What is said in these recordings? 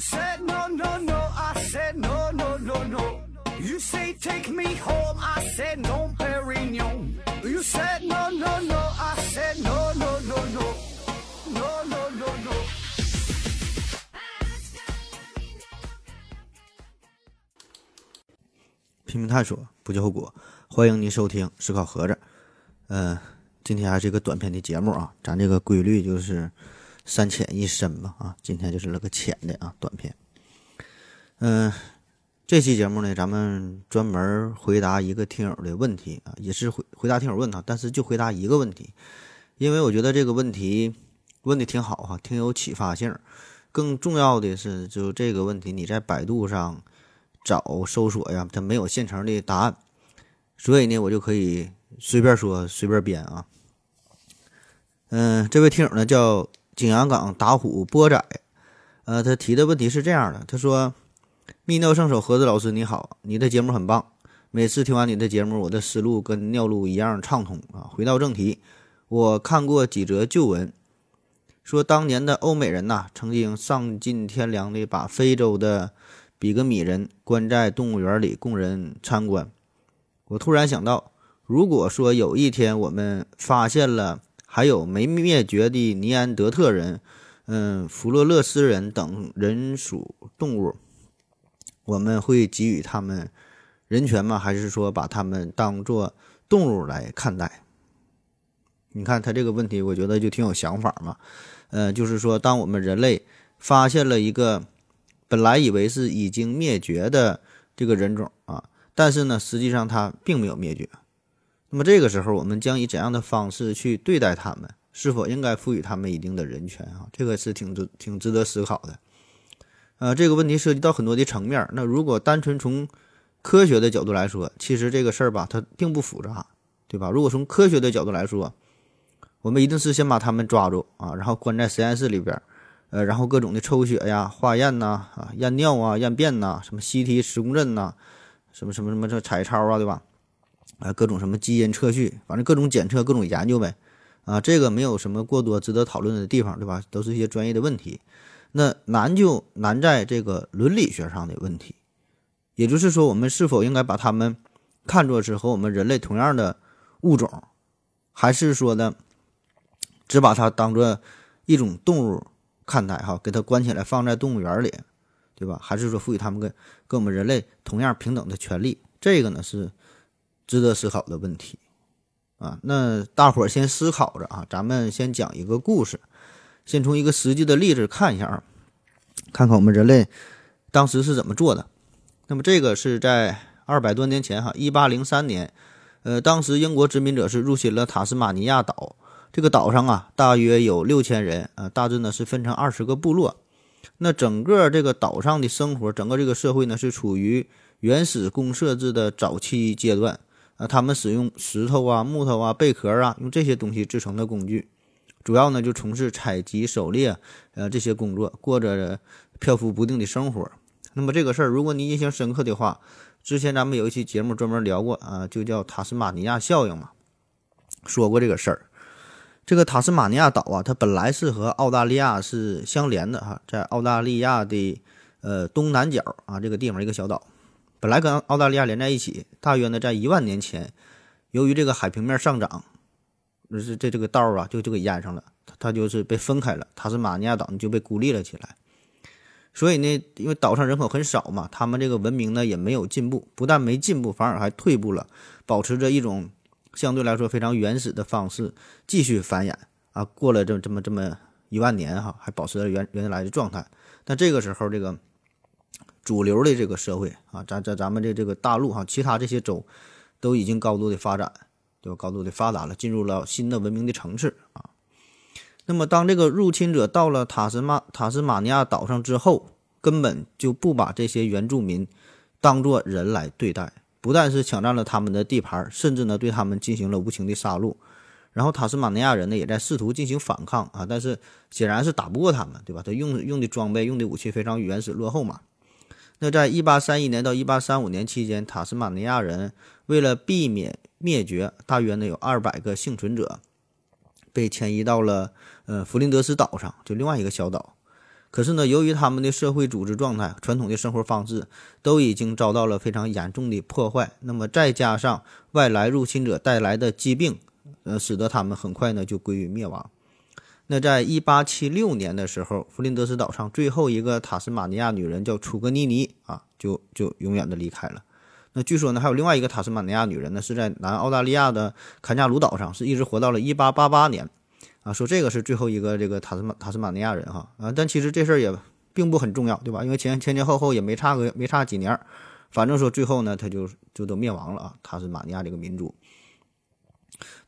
said no no no, I said no no no no. You say take me home, I said no, Perignon. You said no no no, I said no no no no, no no no no. 拼命探索，不计后果。欢迎您收听《思考盒子》。嗯、今天还是一个短片的节目啊。咱这个规律就是三浅一深吧啊。今天就是那个浅的啊短片。嗯、这期节目呢，咱们专门回答一个听友的问题啊，也是回回答听友问他，但是就回答一个问题，因为我觉得这个问题问的挺好哈、挺有启发性。更重要的是，就这个问题，你在百度上。找搜索呀，它没有现成的答案，所以呢，我就可以随便说随便编啊。嗯，这位听友呢叫景阳冈打虎波仔，呃，他提的问题是这样的，他说：“泌尿圣手盒子老师你好，你的节目很棒，每次听完你的节目，我的思路跟尿路一样畅通啊。”回到正题，我看过几则旧闻，说当年的欧美人呐，曾经丧尽天良的把非洲的比格米人关在动物园里供人参观。我突然想到，如果说有一天我们发现了还有没灭绝的尼安德特人、嗯，弗洛勒斯人等人属动物，我们会给予他们人权吗？还是说把他们当做动物来看待？你看他这个问题，我觉得就挺有想法嘛。呃，就是说，当我们人类发现了一个本来以为是已经灭绝的这个人种啊，但是呢，实际上它并没有灭绝。那么这个时候，我们将以怎样的方式去对待他们？是否应该赋予他们一定的人权啊？这个是挺值挺值得思考的。呃，这个问题涉及到很多的层面。那如果单纯从科学的角度来说，其实这个事儿吧，它并不复杂，对吧？如果从科学的角度来说，我们一定是先把他们抓住啊，然后关在实验室里边。呃，然后各种的抽血呀、化验呐、啊验尿啊、验便呐、什么 CT 磁共振呐、什么什么什么这彩超啊，对吧？啊，各种什么基因测序，反正各种检测、各种研究呗。啊，这个没有什么过多值得讨论的地方，对吧？都是一些专业的问题。那难就难在这个伦理学上的问题，也就是说，我们是否应该把他们看作是和我们人类同样的物种，还是说呢，只把它当做一种动物？看待哈，给它关起来放在动物园里，对吧？还是说赋予他们跟跟我们人类同样平等的权利？这个呢是值得思考的问题啊。那大伙儿先思考着啊，咱们先讲一个故事，先从一个实际的例子看一下啊，看看我们人类当时是怎么做的。那么这个是在二百多年前哈，一八零三年，呃，当时英国殖民者是入侵了塔斯马尼亚岛。这个岛上啊，大约有六千人，啊，大致呢是分成二十个部落。那整个这个岛上的生活，整个这个社会呢是处于原始公社制的早期阶段。啊，他们使用石头啊、木头啊、贝壳啊，用这些东西制成的工具，主要呢就从事采集、狩猎，呃这些工作，过着漂浮不定的生活。那么这个事儿，如果你印象深刻的话，之前咱们有一期节目专门聊过啊，就叫塔斯马尼亚效应嘛，说过这个事儿。这个塔斯马尼亚岛啊，它本来是和澳大利亚是相连的哈，在澳大利亚的呃东南角啊这个地方一个小岛，本来跟澳大利亚连在一起。大约呢在一万年前，由于这个海平面上涨，这这这个道啊就就给淹上了，它就是被分开了，塔斯马尼亚岛就被孤立了起来。所以呢，因为岛上人口很少嘛，他们这个文明呢也没有进步，不但没进步，反而还退步了，保持着一种。相对来说非常原始的方式继续繁衍啊，过了这这么这么一万年哈，还保持着原原来的状态。但这个时候，这个主流的这个社会啊，咱咱咱们的这个大陆哈，其他这些州都已经高度的发展，对吧？高度的发达了，进入了新的文明的层次啊。那么，当这个入侵者到了塔斯马塔斯马尼亚岛上之后，根本就不把这些原住民当做人来对待。不但是抢占了他们的地盘，甚至呢对他们进行了无情的杀戮。然后塔斯马尼亚人呢也在试图进行反抗啊，但是显然是打不过他们，对吧？他用用的装备、用的武器非常原始落后嘛。那在一八三一年到一八三五年期间，塔斯马尼亚人为了避免灭绝，大约呢有二百个幸存者被迁移到了呃弗林德斯岛上，就另外一个小岛。可是呢，由于他们的社会组织状态、传统的生活方式都已经遭到了非常严重的破坏，那么再加上外来入侵者带来的疾病，呃，使得他们很快呢就归于灭亡。那在一八七六年的时候，弗林德斯岛上最后一个塔斯马尼亚女人叫楚格尼尼啊，就就永远的离开了。那据说呢，还有另外一个塔斯马尼亚女人呢，是在南澳大利亚的坎加鲁岛上，是一直活到了一八八八年。啊，说这个是最后一个这个塔斯马塔斯马尼亚人哈啊，但其实这事儿也并不很重要，对吧？因为前前前后后也没差个没差几年，反正说最后呢，他就就都灭亡了啊，塔斯马尼亚这个民族。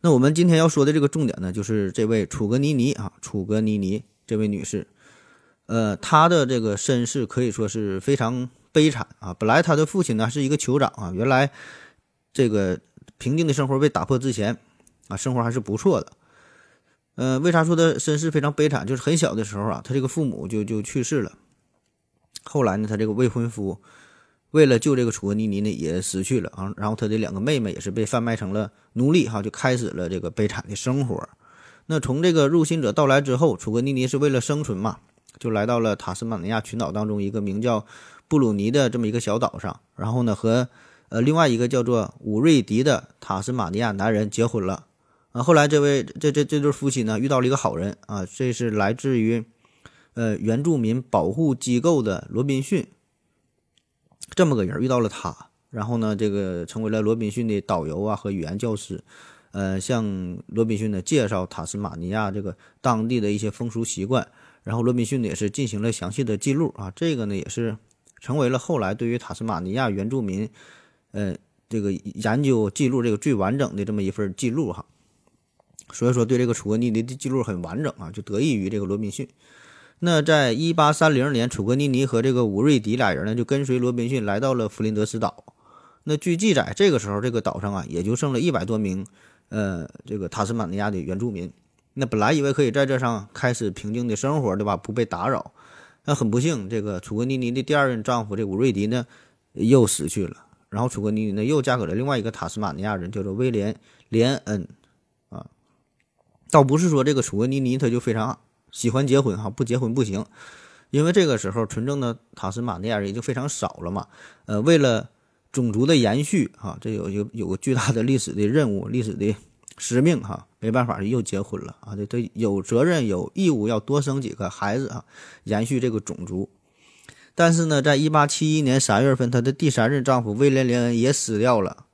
那我们今天要说的这个重点呢，就是这位楚格尼尼啊，楚格尼尼这位女士，呃，她的这个身世可以说是非常悲惨啊。本来她的父亲呢是一个酋长啊，原来这个平静的生活被打破之前啊，生活还是不错的。呃，为啥说她身世非常悲惨？就是很小的时候啊，她这个父母就就去世了。后来呢，她这个未婚夫为了救这个楚格尼尼呢，也死去了啊。然后他的两个妹妹也是被贩卖成了奴隶哈，就开始了这个悲惨的生活。那从这个入侵者到来之后，楚格尼尼是为了生存嘛，就来到了塔斯马尼亚群岛当中一个名叫布鲁尼的这么一个小岛上。然后呢，和呃另外一个叫做武瑞迪的塔斯马尼亚男人结婚了。啊，后来这位这这这对夫妻呢遇到了一个好人啊，这是来自于呃原住民保护机构的罗宾逊，这么个人遇到了他，然后呢，这个成为了罗宾逊的导游啊和语言教师，呃，向罗宾逊呢介绍塔斯马尼亚这个当地的一些风俗习惯，然后罗宾逊呢也是进行了详细的记录啊，这个呢也是成为了后来对于塔斯马尼亚原住民呃这个研究记录这个最完整的这么一份记录哈。所以说，对这个楚格尼尼的记录很完整啊，就得益于这个罗宾逊。那在一八三零年，楚格尼尼和这个武瑞迪俩人呢，就跟随罗宾逊来到了弗林德斯岛。那据记载，这个时候这个岛上啊，也就剩了一百多名，呃，这个塔斯马尼亚的原住民。那本来以为可以在这上开始平静的生活，对吧？不被打扰。那很不幸，这个楚格尼尼的第二任丈夫这武瑞迪呢，又死去了。然后楚格尼尼呢，又嫁给了另外一个塔斯马尼亚人，叫做威廉·连恩。啊倒不是说这个楚格尼尼他就非常喜欢结婚哈，不结婚不行，因为这个时候纯正的塔斯马尼亚人已经非常少了嘛。呃，为了种族的延续哈，这有有有个巨大的历史的任务、历史的使命哈，没办法又结婚了啊。这这有责任有义务要多生几个孩子啊，延续这个种族。但是呢，在一八七一年三月份，她的第三任丈夫威廉连恩也死掉了。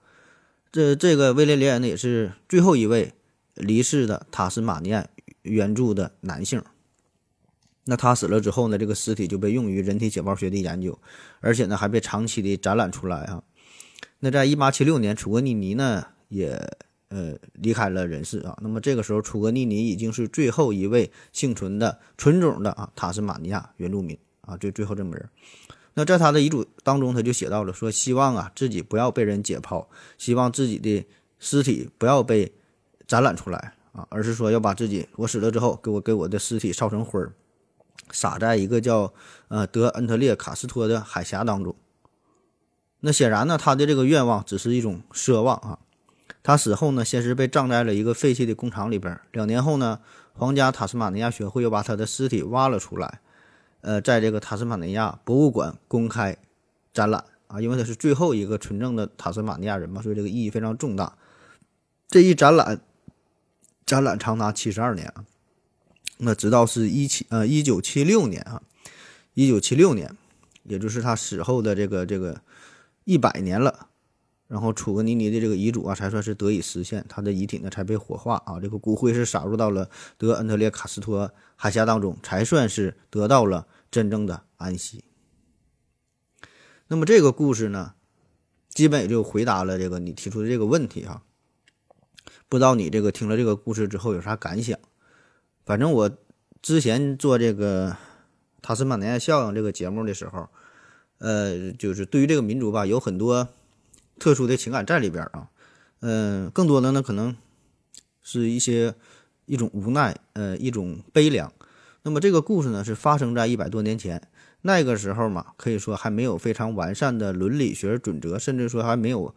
这这个威廉连恩呢，也是最后一位。离世的塔斯马尼亚原住的男性，那他死了之后呢？这个尸体就被用于人体解剖学的研究，而且呢还被长期的展览出来啊。那在一八七六年，楚格尼尼呢也呃离开了人世啊。那么这个时候，楚格尼尼已经是最后一位幸存的纯种的啊塔斯马尼亚原住民啊，最最后这么人。那在他的遗嘱当中，他就写到了说，希望啊自己不要被人解剖，希望自己的尸体不要被。展览出来啊，而是说要把自己我死了之后，给我给我的尸体烧成灰儿，撒在一个叫呃德恩特列卡斯托的海峡当中。那显然呢，他的这个愿望只是一种奢望啊。他死后呢，先是被葬在了一个废弃的工厂里边。两年后呢，皇家塔斯马尼亚学会又把他的尸体挖了出来，呃，在这个塔斯马尼亚博物馆公开展览啊，因为他是最后一个纯正的塔斯马尼亚人嘛，所以这个意义非常重大。这一展览。展览长达七十二年啊，那直到是一七呃一九七六年啊，一九七六年，也就是他死后的这个这个一百年了，然后楚格尼尼的这个遗嘱啊才算是得以实现，他的遗体呢才被火化啊，这个骨灰是撒入到了德恩特列卡斯托海峡当中，才算是得到了真正的安息。那么这个故事呢，基本也就回答了这个你提出的这个问题哈。不知道你这个听了这个故事之后有啥感想？反正我之前做这个塔斯马尼亚效应这个节目的时候，呃，就是对于这个民族吧，有很多特殊的情感在里边啊。嗯，更多的呢，可能是一些一种无奈，呃，一种悲凉。那么这个故事呢，是发生在一百多年前，那个时候嘛，可以说还没有非常完善的伦理学准则，甚至说还没有。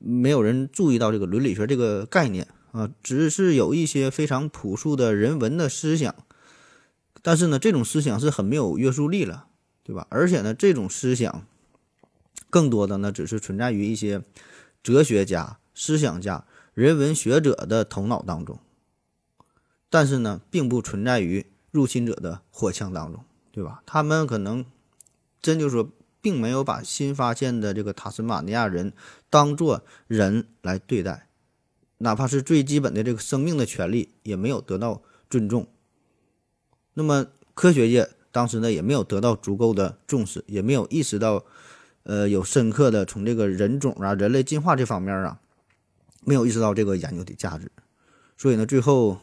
没有人注意到这个伦理学这个概念啊，只是有一些非常朴素的人文的思想，但是呢，这种思想是很没有约束力了，对吧？而且呢，这种思想更多的呢，只是存在于一些哲学家、思想家、人文学者的头脑当中，但是呢，并不存在于入侵者的火枪当中，对吧？他们可能真就说，并没有把新发现的这个塔斯马尼亚人当做人来对待，哪怕是最基本的这个生命的权利，也没有得到尊重。那么科学界当时呢也没有得到足够的重视，也没有意识到，呃，有深刻的从这个人种啊、人类进化这方面啊，没有意识到这个研究的价值，所以呢，最后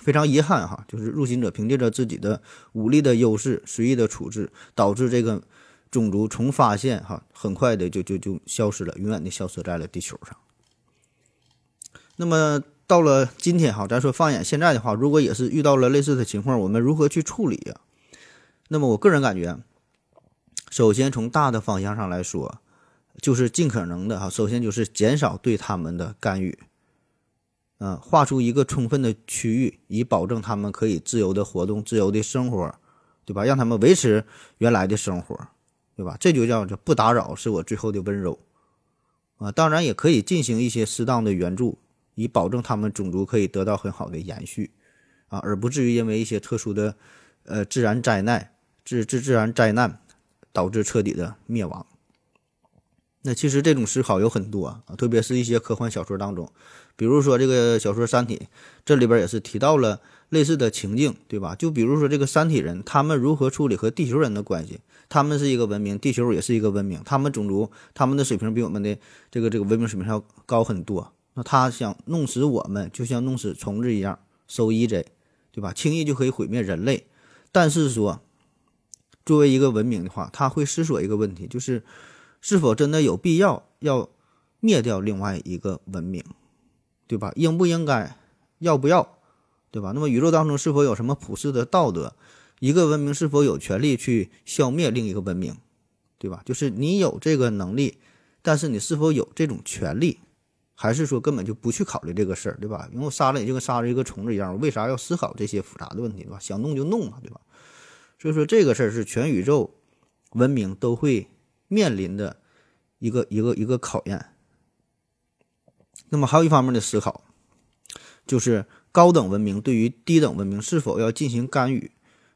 非常遗憾哈，就是入侵者凭借着自己的武力的优势、随意的处置，导致这个种族从发现哈，很快的就就就消失了，永远的消失在了地球上。那么。到了今天哈，咱说放眼现在的话，如果也是遇到了类似的情况，我们如何去处理呀？那么我个人感觉，首先从大的方向上来说，就是尽可能的哈，首先就是减少对他们的干预，嗯，画出一个充分的区域，以保证他们可以自由的活动、自由的生活，对吧？让他们维持原来的生活，对吧？这就叫这不打扰是我最后的温柔啊。当然也可以进行一些适当的援助。以保证他们种族可以得到很好的延续，啊，而不至于因为一些特殊的，呃，自然灾难、自自自然灾难导致彻底的灭亡。那其实这种思考有很多啊，特别是一些科幻小说当中，比如说这个小说《三体》，这里边也是提到了类似的情境，对吧？就比如说这个三体人，他们如何处理和地球人的关系？他们是一个文明，地球也是一个文明，他们种族、他们的水平比我们的这个这个文明水平要高很多。那他想弄死我们，就像弄死虫子一样，so easy，对吧？轻易就可以毁灭人类。但是说，作为一个文明的话，他会思索一个问题，就是是否真的有必要要灭掉另外一个文明，对吧？应不应该？要不要？对吧？那么宇宙当中是否有什么普世的道德？一个文明是否有权利去消灭另一个文明？对吧？就是你有这个能力，但是你是否有这种权利？还是说根本就不去考虑这个事儿，对吧？因为我杀了你就跟杀了一个虫子一样，我为啥要思考这些复杂的问题，对吧？想弄就弄嘛，对吧？所以说这个事儿是全宇宙文明都会面临的一个一个一个考验。那么还有一方面的思考，就是高等文明对于低等文明是否要进行干预？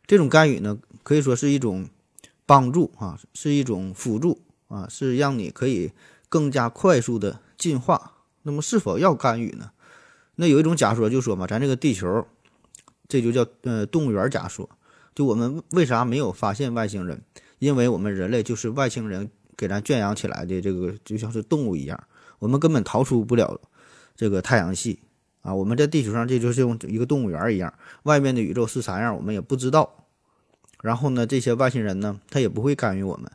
这种干预呢，可以说是一种帮助啊，是一种辅助啊，是让你可以更加快速的进化。那么是否要干预呢？那有一种假说就说嘛，咱这个地球，这就叫呃动物园假说。就我们为啥没有发现外星人？因为我们人类就是外星人给咱圈养起来的，这个就像是动物一样，我们根本逃出不了这个太阳系啊。我们在地球上这就是用一个动物园一样，外面的宇宙是啥样我们也不知道。然后呢，这些外星人呢，他也不会干预我们，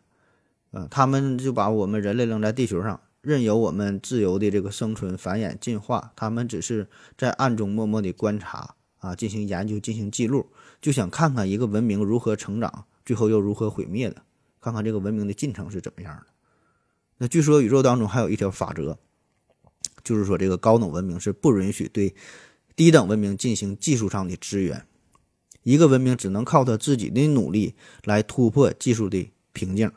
呃，他们就把我们人类扔在地球上。任由我们自由的这个生存、繁衍、进化，他们只是在暗中默默地观察啊，进行研究、进行记录，就想看看一个文明如何成长，最后又如何毁灭的，看看这个文明的进程是怎么样的。那据说宇宙当中还有一条法则，就是说这个高等文明是不允许对低等文明进行技术上的支援，一个文明只能靠他自己的努力来突破技术的瓶颈。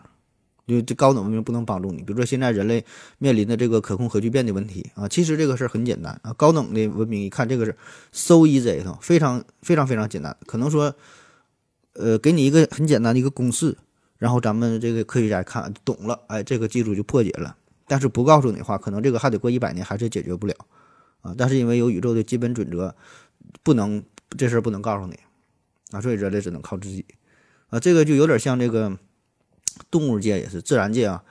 就这高等文明不能帮助你，比如说现在人类面临的这个可控核聚变的问题啊，其实这个事儿很简单啊。高等的文明一看这个是 so easy，非常非常非常简单，可能说，呃，给你一个很简单的一个公式，然后咱们这个科学家看懂了，哎，这个技术就破解了。但是不告诉你的话，可能这个还得过一百年还是解决不了啊。但是因为有宇宙的基本准则，不能这事儿不能告诉你啊，所以人类只能靠自己啊。这个就有点像这个。动物界也是自然界啊，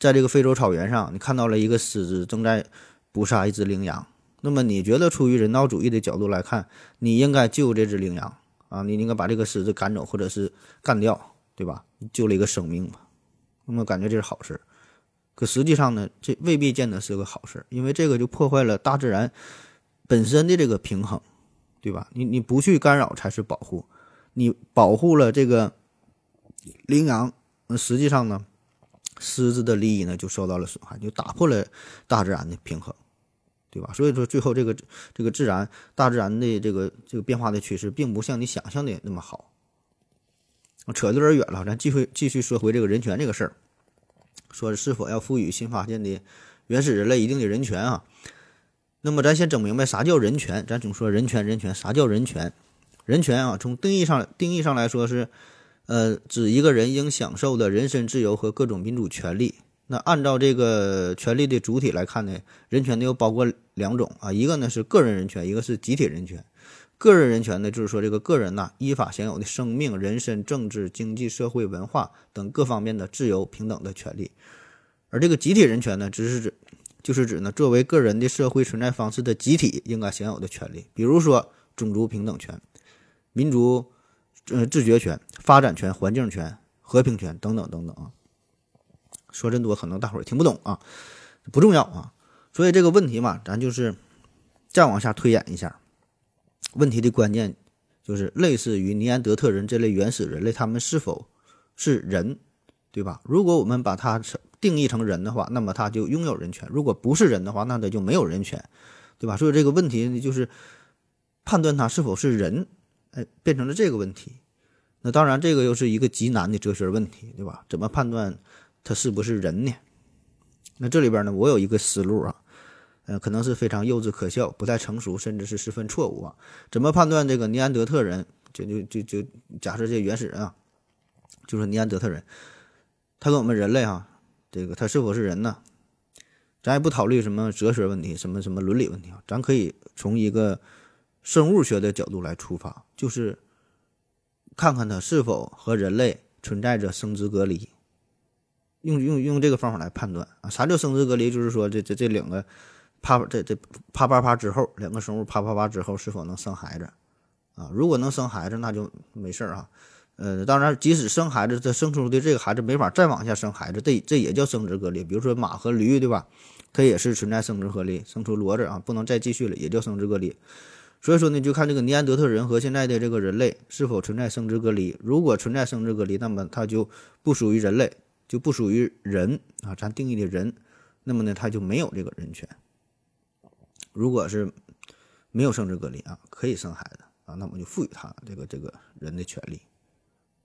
在这个非洲草原上，你看到了一个狮子正在捕杀一只羚羊。那么你觉得，出于人道主义的角度来看，你应该救这只羚羊啊？你应该把这个狮子赶走，或者是干掉，对吧？救了一个生命嘛。那么感觉这是好事儿，可实际上呢，这未必见得是个好事，因为这个就破坏了大自然本身的这个平衡，对吧？你你不去干扰才是保护，你保护了这个羚羊。那实际上呢，狮子的利益呢就受到了损害，就打破了大自然的平衡，对吧？所以说最后这个这个自然大自然的这个这个变化的趋势，并不像你想象的那么好扯得有点远了，咱继续继续说回这个人权这个事儿，说是否要赋予新发现的原始人类一定的人权啊？那么咱先整明白啥叫人权，咱总说人权人权，啥叫人权？人权啊，从定义上定义上来说是，呃，指一个人应享受的人身自由和各种民主权利。那按照这个权利的主体来看呢，人权呢又包括两种啊，一个呢是个人人权，一个是集体人权。个人人权呢，就是说这个个人呐依法享有的生命、人身、政治、经济、社会、文化等各方面的自由平等的权利。而这个集体人权呢，只是指就是指呢作为个人的社会存在方式的集体应该享有的权利，比如说种族平等权。民族，呃，自决权、发展权、环境权、和平权等等等等啊。说真多，可能大伙儿听不懂啊，不重要啊。所以这个问题嘛，咱就是再往下推演一下。问题的关键就是类似于尼安德特人这类原始人类，他们是否是人，对吧？如果我们把它定义成人的话，那么他就拥有人权；如果不是人的话，那他就没有人权，对吧？所以这个问题就是判断他是否是人。哎，变成了这个问题，那当然这个又是一个极难的哲学问题，对吧？怎么判断他是不是人呢？那这里边呢，我有一个思路啊，呃，可能是非常幼稚可笑、不太成熟，甚至是十分错误啊。怎么判断这个尼安德特人？就就就就假设这原始人啊，就是尼安德特人，他跟我们人类哈，这个他是否是人呢？咱也不考虑什么哲学问题、什么什么伦理问题啊，咱可以从一个。生物学的角度来出发，就是看看他是否和人类存在着生殖隔离。用用用这个方法来判断啊，啥叫生殖隔离？就是说这这这两个啪这这啪啪啪之后，两个生物啪啪啪之后是否能生孩子啊？如果能生孩子，那就没事儿啊。呃，当然，即使生孩子，这生出的这个孩子没法再往下生孩子，这这也叫生殖隔离。比如说马和驴，对吧？它也是存在生殖隔离，生出骡子啊，不能再继续了，也叫生殖隔离。所以说呢，就看这个尼安德特人和现在的这个人类是否存在生殖隔离。如果存在生殖隔离，那么它就不属于人类，就不属于人啊，咱定义的人。那么呢，它就没有这个人权。如果是没有生殖隔离啊，可以生孩子啊，那么就赋予他这个这个人的权利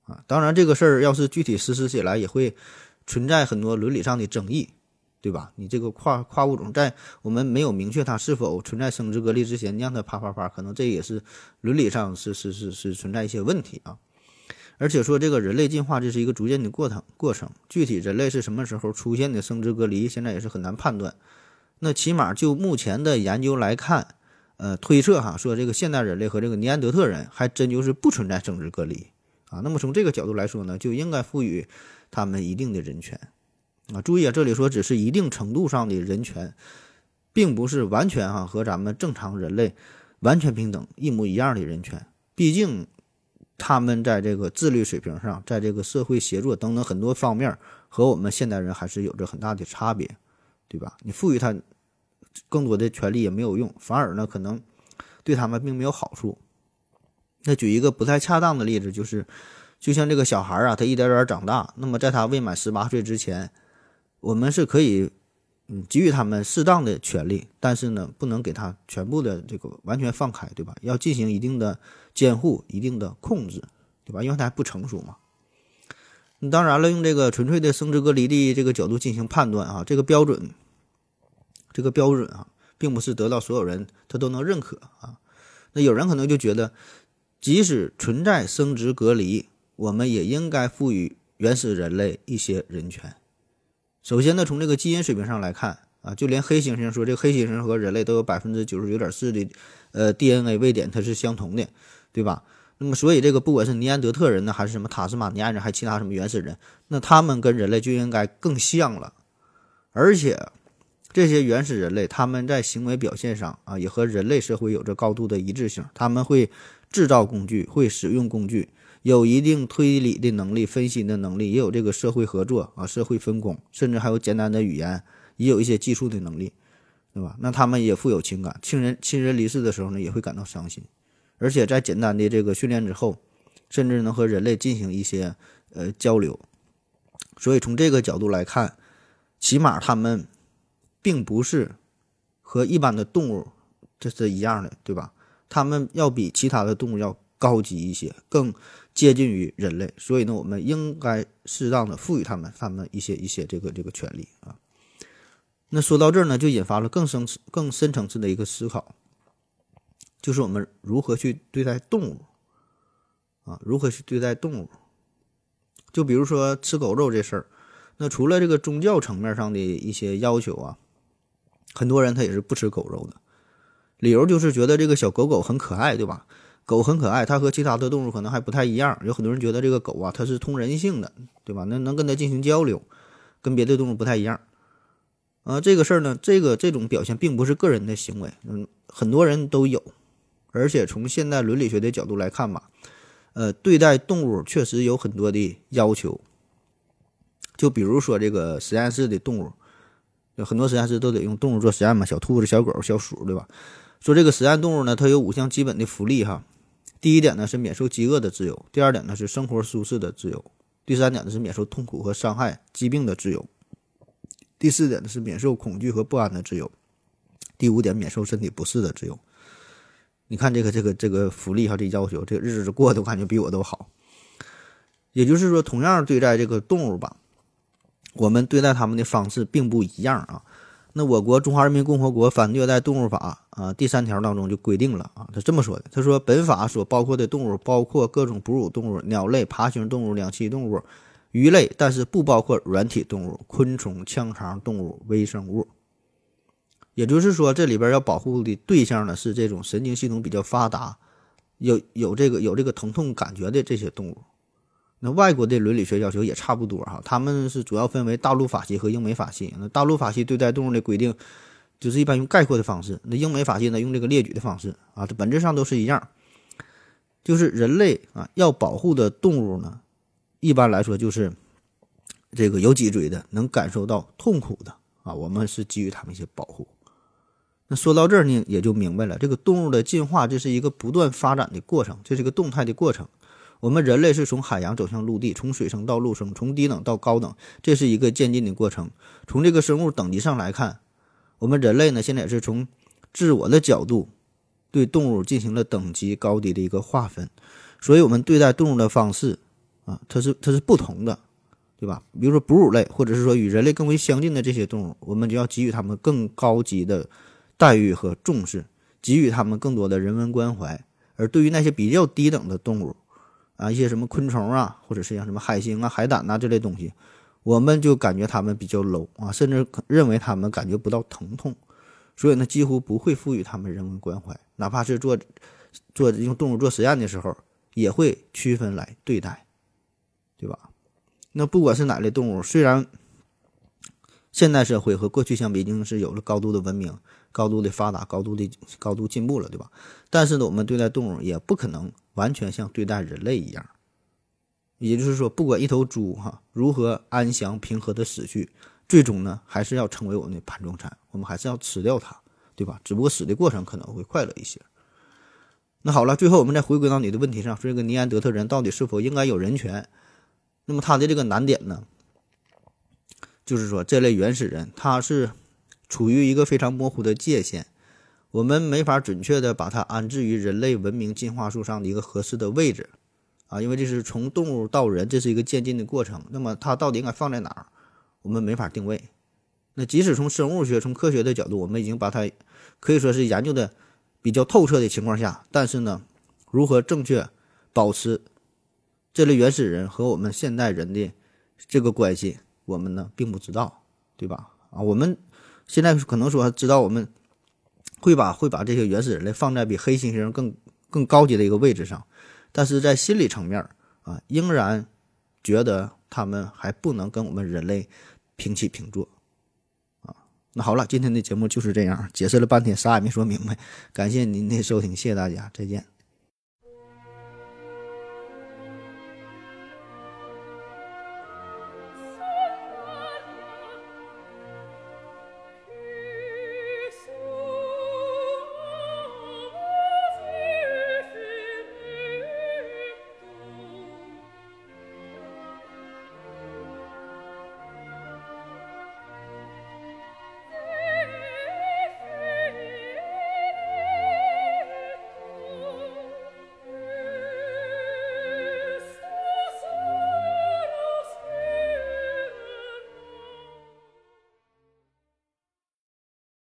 啊。当然，这个事儿要是具体实施起来，也会存在很多伦理上的争议。对吧？你这个跨跨物种，在我们没有明确它是否存在生殖隔离之前，你让它啪啪啪，可能这也是伦理上是是是是存在一些问题啊。而且说这个人类进化这是一个逐渐的过程过程，具体人类是什么时候出现的生殖隔离，现在也是很难判断。那起码就目前的研究来看，呃，推测哈，说这个现代人类和这个尼安德特人还真就是不存在生殖隔离啊。那么从这个角度来说呢，就应该赋予他们一定的人权。啊，注意啊，这里说只是一定程度上的人权，并不是完全哈和咱们正常人类完全平等、一模一样的人权。毕竟他们在这个自律水平上，在这个社会协作等等很多方面，和我们现代人还是有着很大的差别，对吧？你赋予他更多的权利也没有用，反而呢可能对他们并没有好处。那举一个不太恰当的例子，就是就像这个小孩啊，他一点点长大，那么在他未满十八岁之前。我们是可以，嗯，给予他们适当的权利，但是呢，不能给他全部的这个完全放开，对吧？要进行一定的监护、一定的控制，对吧？因为他还不成熟嘛。当然了，用这个纯粹的生殖隔离的这个角度进行判断啊，这个标准，这个标准啊，并不是得到所有人他都能认可啊。那有人可能就觉得，即使存在生殖隔离，我们也应该赋予原始人类一些人权。首先呢，从这个基因水平上来看啊，就连黑猩猩说这个黑猩猩和人类都有百分之九十九点四的呃 DNA 位点，它是相同的，对吧？那么所以这个不管是尼安德特人呢，还是什么塔斯马尼亚人，还其他什么原始人，那他们跟人类就应该更像了。而且这些原始人类他们在行为表现上啊，也和人类社会有着高度的一致性，他们会制造工具，会使用工具。有一定推理的能力、分析的能力，也有这个社会合作啊、社会分工，甚至还有简单的语言，也有一些技术的能力，对吧？那他们也富有情感，亲人亲人离世的时候呢，也会感到伤心，而且在简单的这个训练之后，甚至能和人类进行一些呃交流。所以从这个角度来看，起码他们并不是和一般的动物这是一样的，对吧？他们要比其他的动物要。高级一些，更接近于人类，所以呢，我们应该适当的赋予他们他们一些一些这个这个权利啊。那说到这儿呢，就引发了更深、更深层次的一个思考，就是我们如何去对待动物啊？如何去对待动物？就比如说吃狗肉这事儿，那除了这个宗教层面上的一些要求啊，很多人他也是不吃狗肉的，理由就是觉得这个小狗狗很可爱，对吧？狗很可爱，它和其他的动物可能还不太一样。有很多人觉得这个狗啊，它是通人性的，对吧？那能跟它进行交流，跟别的动物不太一样。啊，这个事儿呢，这个这种表现并不是个人的行为，嗯，很多人都有，而且从现代伦理学的角度来看吧，呃，对待动物确实有很多的要求。就比如说这个实验室的动物，有很多实验室都得用动物做实验嘛，小兔子、小狗、小鼠，对吧？说这个实验动物呢，它有五项基本的福利哈。第一点呢是免受饥饿的自由；第二点呢是生活舒适的自由；第三点呢是免受痛苦和伤害、疾病的自由。第四点呢是免受恐惧和不安的自由，第五点免受身体不适的自由。你看这个这个这个福利哈，这要求，这个日子过得我感觉比我都好。也就是说，同样对待这个动物吧，我们对待他们的方式并不一样啊。那我国《中华人民共和国反虐待动物法》啊第三条当中就规定了啊，他这么说的，他说本法所包括的动物包括各种哺乳动物、鸟类、爬行动物、两栖动物。鱼类，但是不包括软体动物、昆虫、腔肠动物、微生物。也就是说，这里边要保护的对象呢，是这种神经系统比较发达、有有这个有这个疼痛感觉的这些动物。那外国的伦理学要求也差不多哈，他们是主要分为大陆法系和英美法系。那大陆法系对待动物的规定，就是一般用概括的方式；那英美法系呢，用这个列举的方式啊，这本质上都是一样，就是人类啊要保护的动物呢。一般来说，就是这个有脊椎的，能感受到痛苦的啊，我们是给予他们一些保护。那说到这儿呢，也就明白了，这个动物的进化，这是一个不断发展的过程，这是一个动态的过程。我们人类是从海洋走向陆地，从水生到陆生，从低等到高等，这是一个渐进的过程。从这个生物等级上来看，我们人类呢，现在也是从自我的角度对动物进行了等级高低的一个划分，所以我们对待动物的方式。啊，它是它是不同的，对吧？比如说哺乳类，或者是说与人类更为相近的这些动物，我们就要给予它们更高级的待遇和重视，给予他们更多的人文关怀。而对于那些比较低等的动物，啊，一些什么昆虫啊，或者是像什么海星啊、海胆呐这类东西，我们就感觉他们比较 low 啊，甚至认为他们感觉不到疼痛，所以呢，几乎不会赋予他们人文关怀。哪怕是做做用动物做实验的时候，也会区分来对待。对吧？那不管是哪类动物，虽然现代社会和过去相比已经是有了高度的文明、高度的发达、高度的高度进步了，对吧？但是呢，我们对待动物也不可能完全像对待人类一样。也就是说，不管一头猪哈如何安详平和的死去，最终呢，还是要成为我们的盘中餐，我们还是要吃掉它，对吧？只不过死的过程可能会快乐一些。那好了，最后我们再回归到你的问题上，说这个尼安德特人到底是否应该有人权？那么他的这个难点呢，就是说这类原始人他是处于一个非常模糊的界限，我们没法准确的把它安置于人类文明进化树上的一个合适的位置啊，因为这是从动物到人，这是一个渐进的过程。那么它到底应该放在哪儿，我们没法定位。那即使从生物学、从科学的角度，我们已经把它可以说是研究的比较透彻的情况下，但是呢，如何正确保持？这类原始人和我们现代人的这个关系，我们呢并不知道，对吧？啊，我们现在可能说知道，我们会把会把这些原始人类放在比黑猩猩更更高级的一个位置上，但是在心理层面啊，仍然觉得他们还不能跟我们人类平起平坐啊。那好了，今天的节目就是这样，解释了半天，啥也没说明白。感谢您的收听，谢谢大家，再见。